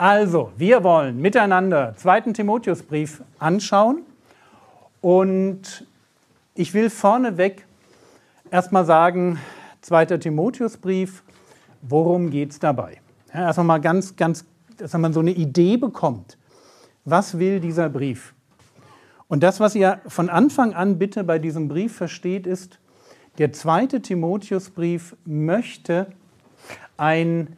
Also, wir wollen miteinander 2. Timotheusbrief anschauen und ich will vorneweg erstmal sagen, 2. Timotheusbrief, worum geht es dabei? Ja, erstmal mal ganz, ganz, dass man so eine Idee bekommt. Was will dieser Brief? Und das, was ihr von Anfang an bitte bei diesem Brief versteht, ist, der zweite Timotheusbrief möchte ein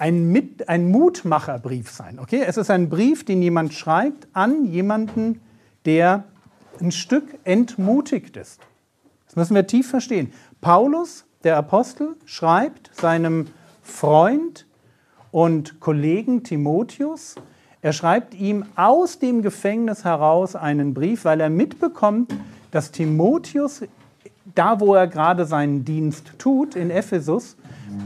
ein, Mit, ein Mutmacherbrief sein. Okay? Es ist ein Brief, den jemand schreibt an jemanden, der ein Stück entmutigt ist. Das müssen wir tief verstehen. Paulus, der Apostel, schreibt seinem Freund und Kollegen Timotheus, er schreibt ihm aus dem Gefängnis heraus einen Brief, weil er mitbekommt, dass Timotheus, da wo er gerade seinen Dienst tut, in Ephesus,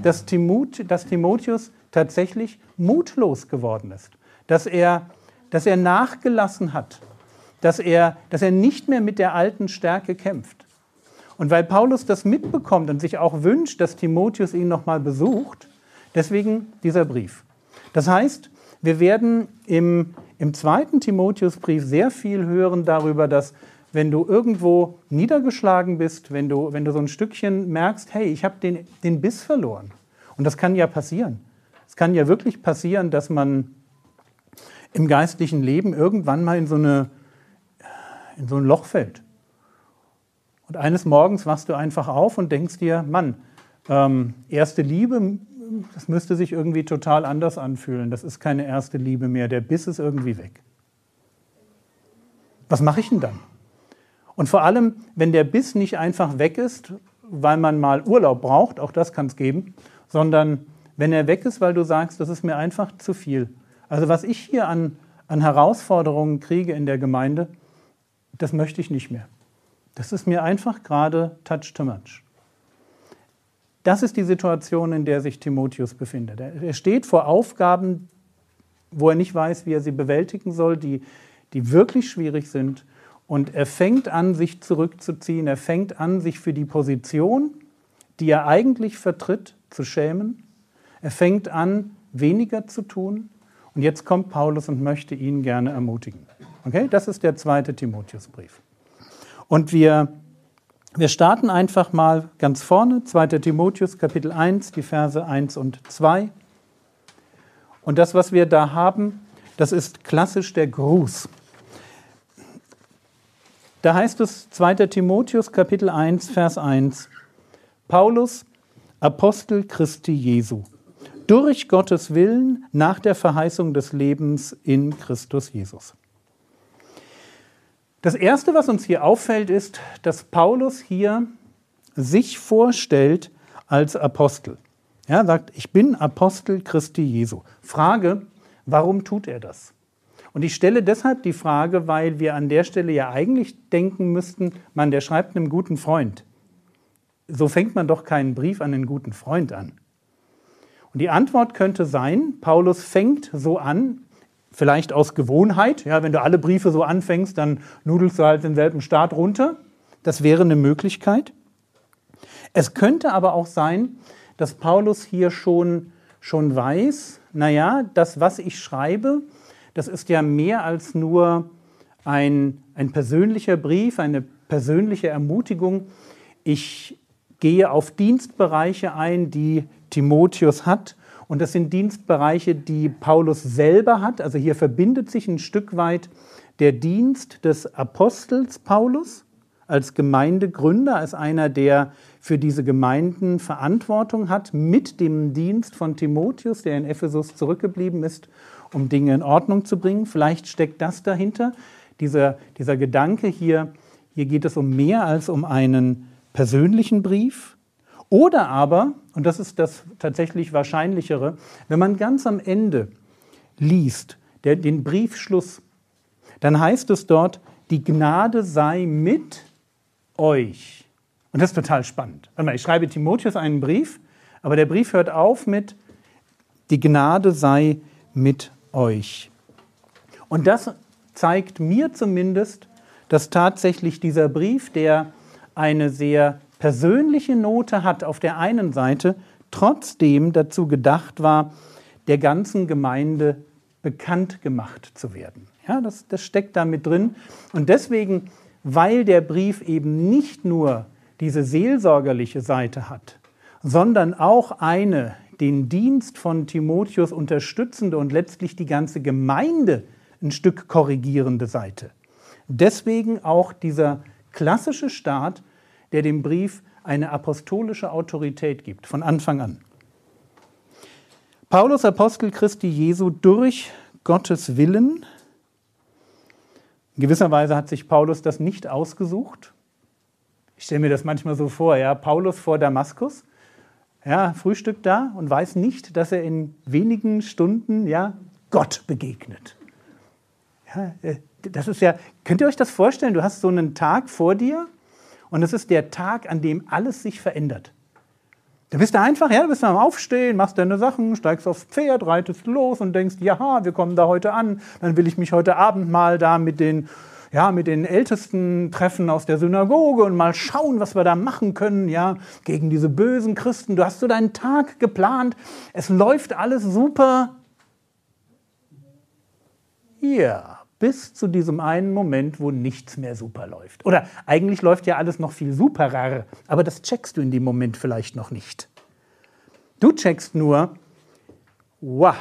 dass, Timotheus tatsächlich mutlos geworden ist, dass er, dass er nachgelassen hat, dass er, dass er nicht mehr mit der alten Stärke kämpft. Und weil Paulus das mitbekommt und sich auch wünscht, dass Timotheus ihn nochmal besucht, deswegen dieser Brief. Das heißt, wir werden im, im zweiten Timotheusbrief sehr viel hören darüber, dass wenn du irgendwo niedergeschlagen bist, wenn du, wenn du so ein Stückchen merkst, hey, ich habe den, den Biss verloren. Und das kann ja passieren. Es kann ja wirklich passieren, dass man im geistlichen Leben irgendwann mal in so, eine, in so ein Loch fällt. Und eines Morgens wachst du einfach auf und denkst dir, Mann, ähm, erste Liebe, das müsste sich irgendwie total anders anfühlen. Das ist keine erste Liebe mehr. Der Biss ist irgendwie weg. Was mache ich denn dann? Und vor allem, wenn der Biss nicht einfach weg ist, weil man mal Urlaub braucht, auch das kann es geben, sondern wenn er weg ist, weil du sagst, das ist mir einfach zu viel. Also was ich hier an, an Herausforderungen kriege in der Gemeinde, das möchte ich nicht mehr. Das ist mir einfach gerade touch too much. Das ist die Situation, in der sich Timotheus befindet. Er steht vor Aufgaben, wo er nicht weiß, wie er sie bewältigen soll, die, die wirklich schwierig sind. Und er fängt an, sich zurückzuziehen. Er fängt an, sich für die Position, die er eigentlich vertritt, zu schämen. Er fängt an, weniger zu tun. Und jetzt kommt Paulus und möchte ihn gerne ermutigen. Okay, das ist der zweite Timotheusbrief. Und wir, wir starten einfach mal ganz vorne, 2. Timotheus Kapitel 1, die Verse 1 und 2. Und das, was wir da haben, das ist klassisch der Gruß. Da heißt es 2. Timotheus Kapitel 1, Vers 1. Paulus, Apostel Christi Jesu durch Gottes Willen nach der Verheißung des Lebens in Christus Jesus. Das Erste, was uns hier auffällt, ist, dass Paulus hier sich vorstellt als Apostel. Er sagt, ich bin Apostel Christi Jesu. Frage, warum tut er das? Und ich stelle deshalb die Frage, weil wir an der Stelle ja eigentlich denken müssten, man, der schreibt einem guten Freund. So fängt man doch keinen Brief an einen guten Freund an. Und die Antwort könnte sein, Paulus fängt so an, vielleicht aus Gewohnheit, ja, wenn du alle Briefe so anfängst, dann nudelst du halt denselben Start runter. Das wäre eine Möglichkeit. Es könnte aber auch sein, dass Paulus hier schon, schon weiß, naja, das, was ich schreibe, das ist ja mehr als nur ein, ein persönlicher Brief, eine persönliche Ermutigung. Ich gehe auf Dienstbereiche ein, die Timotheus hat. Und das sind Dienstbereiche, die Paulus selber hat. Also hier verbindet sich ein Stück weit der Dienst des Apostels Paulus als Gemeindegründer, als einer, der für diese Gemeinden Verantwortung hat, mit dem Dienst von Timotheus, der in Ephesus zurückgeblieben ist, um Dinge in Ordnung zu bringen. Vielleicht steckt das dahinter, dieser, dieser Gedanke hier, hier geht es um mehr als um einen persönlichen Brief, oder aber, und das ist das tatsächlich Wahrscheinlichere, wenn man ganz am Ende liest, der, den Briefschluss, dann heißt es dort, die Gnade sei mit euch. Und das ist total spannend. ich schreibe Timotheus einen Brief, aber der Brief hört auf mit, die Gnade sei mit euch. Und das zeigt mir zumindest, dass tatsächlich dieser Brief, der eine sehr persönliche Note hat auf der einen Seite, trotzdem dazu gedacht war, der ganzen Gemeinde bekannt gemacht zu werden. Ja, das, das steckt da mit drin. Und deswegen, weil der Brief eben nicht nur diese seelsorgerliche Seite hat, sondern auch eine den Dienst von Timotheus unterstützende und letztlich die ganze Gemeinde ein Stück korrigierende Seite. Deswegen auch dieser klassische Staat, der dem Brief eine apostolische Autorität gibt, von Anfang an. Paulus Apostel Christi Jesu durch Gottes Willen. In gewisser Weise hat sich Paulus das nicht ausgesucht. Ich stelle mir das manchmal so vor, ja, Paulus vor Damaskus, ja, Frühstück da und weiß nicht, dass er in wenigen Stunden ja, Gott begegnet. Ja, äh, das ist ja, könnt ihr euch das vorstellen? Du hast so einen Tag vor dir und es ist der Tag, an dem alles sich verändert. Da bist du einfach, ja, du bist am Aufstehen, machst deine Sachen, steigst aufs Pferd, reitest los und denkst, ja, wir kommen da heute an, dann will ich mich heute Abend mal da mit den, ja, mit den Ältesten treffen aus der Synagoge und mal schauen, was wir da machen können, ja, gegen diese bösen Christen. Du hast so deinen Tag geplant, es läuft alles super. Ja, bis zu diesem einen Moment, wo nichts mehr super läuft. Oder eigentlich läuft ja alles noch viel superer, aber das checkst du in dem Moment vielleicht noch nicht. Du checkst nur, wow,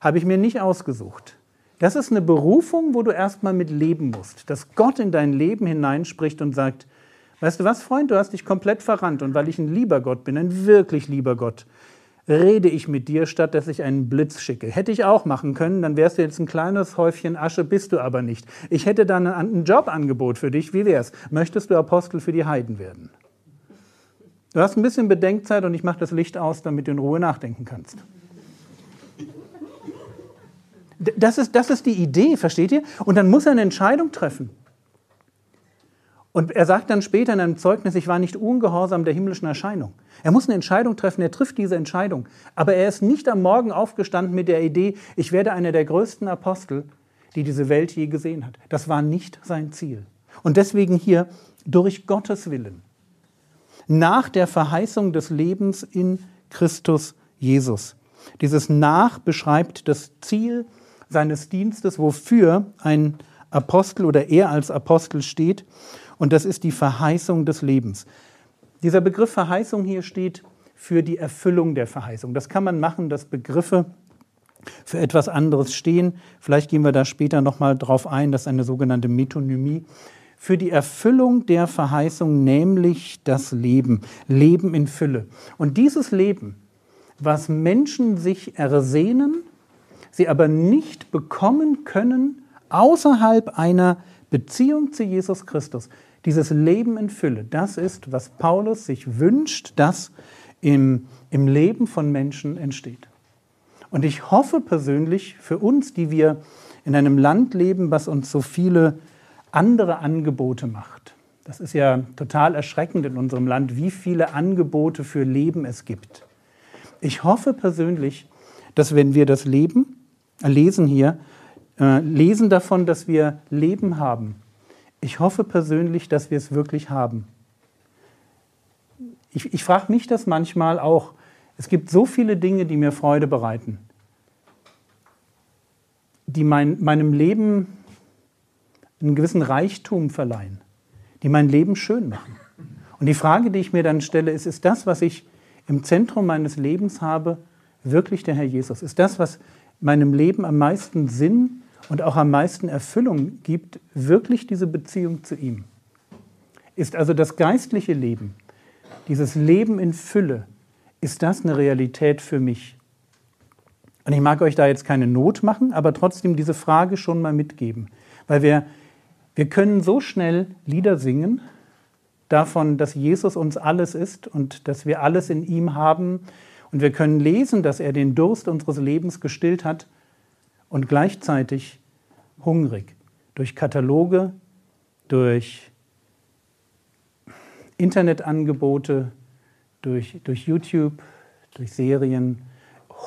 habe ich mir nicht ausgesucht. Das ist eine Berufung, wo du erstmal mit leben musst, dass Gott in dein Leben hineinspricht und sagt, weißt du was, Freund, du hast dich komplett verrannt und weil ich ein lieber Gott bin, ein wirklich lieber Gott, rede ich mit dir, statt dass ich einen Blitz schicke. Hätte ich auch machen können, dann wärst du jetzt ein kleines Häufchen Asche, bist du aber nicht. Ich hätte dann ein Jobangebot für dich. Wie wär's? Möchtest du Apostel für die Heiden werden? Du hast ein bisschen Bedenkzeit und ich mache das Licht aus, damit du in Ruhe nachdenken kannst. Das ist, das ist die Idee, versteht ihr? Und dann muss er eine Entscheidung treffen. Und er sagt dann später in einem Zeugnis, ich war nicht ungehorsam der himmlischen Erscheinung. Er muss eine Entscheidung treffen, er trifft diese Entscheidung. Aber er ist nicht am Morgen aufgestanden mit der Idee, ich werde einer der größten Apostel, die diese Welt je gesehen hat. Das war nicht sein Ziel. Und deswegen hier durch Gottes Willen, nach der Verheißung des Lebens in Christus Jesus. Dieses Nach beschreibt das Ziel seines Dienstes, wofür ein Apostel oder er als Apostel steht und das ist die Verheißung des Lebens. Dieser Begriff Verheißung hier steht für die Erfüllung der Verheißung. Das kann man machen, dass Begriffe für etwas anderes stehen. Vielleicht gehen wir da später nochmal drauf ein, das ist eine sogenannte Metonymie. Für die Erfüllung der Verheißung, nämlich das Leben, Leben in Fülle. Und dieses Leben, was Menschen sich ersehnen, sie aber nicht bekommen können, außerhalb einer Beziehung zu Jesus Christus, dieses Leben in Fülle, das ist, was Paulus sich wünscht, dass im, im Leben von Menschen entsteht. Und ich hoffe persönlich für uns, die wir in einem Land leben, was uns so viele andere Angebote macht. Das ist ja total erschreckend in unserem Land, wie viele Angebote für Leben es gibt. Ich hoffe persönlich, dass wenn wir das Leben lesen hier, äh, lesen davon, dass wir Leben haben. Ich hoffe persönlich, dass wir es wirklich haben. Ich, ich frage mich das manchmal auch. Es gibt so viele Dinge, die mir Freude bereiten, die mein, meinem Leben einen gewissen Reichtum verleihen, die mein Leben schön machen. Und die Frage, die ich mir dann stelle, ist, ist das, was ich im Zentrum meines Lebens habe, wirklich der Herr Jesus? Ist das, was meinem Leben am meisten Sinn und auch am meisten Erfüllung gibt, wirklich diese Beziehung zu ihm. Ist also das geistliche Leben, dieses Leben in Fülle, ist das eine Realität für mich? Und ich mag euch da jetzt keine Not machen, aber trotzdem diese Frage schon mal mitgeben. Weil wir, wir können so schnell Lieder singen davon, dass Jesus uns alles ist und dass wir alles in ihm haben. Und wir können lesen, dass er den Durst unseres Lebens gestillt hat. Und gleichzeitig hungrig. Durch Kataloge, durch Internetangebote, durch, durch YouTube, durch Serien.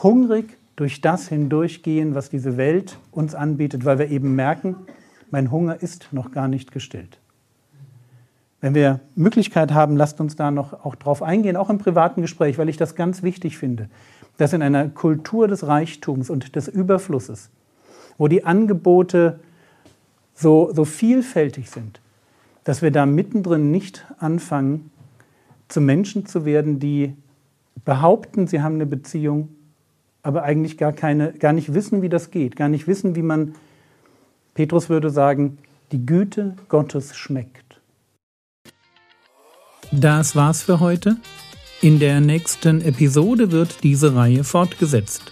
Hungrig durch das hindurchgehen, was diese Welt uns anbietet, weil wir eben merken, mein Hunger ist noch gar nicht gestillt. Wenn wir Möglichkeit haben, lasst uns da noch auch drauf eingehen, auch im privaten Gespräch, weil ich das ganz wichtig finde, dass in einer Kultur des Reichtums und des Überflusses, wo die Angebote so, so vielfältig sind, dass wir da mittendrin nicht anfangen, zu Menschen zu werden, die behaupten, sie haben eine Beziehung, aber eigentlich gar, keine, gar nicht wissen, wie das geht, gar nicht wissen, wie man, Petrus würde sagen, die Güte Gottes schmeckt. Das war's für heute. In der nächsten Episode wird diese Reihe fortgesetzt.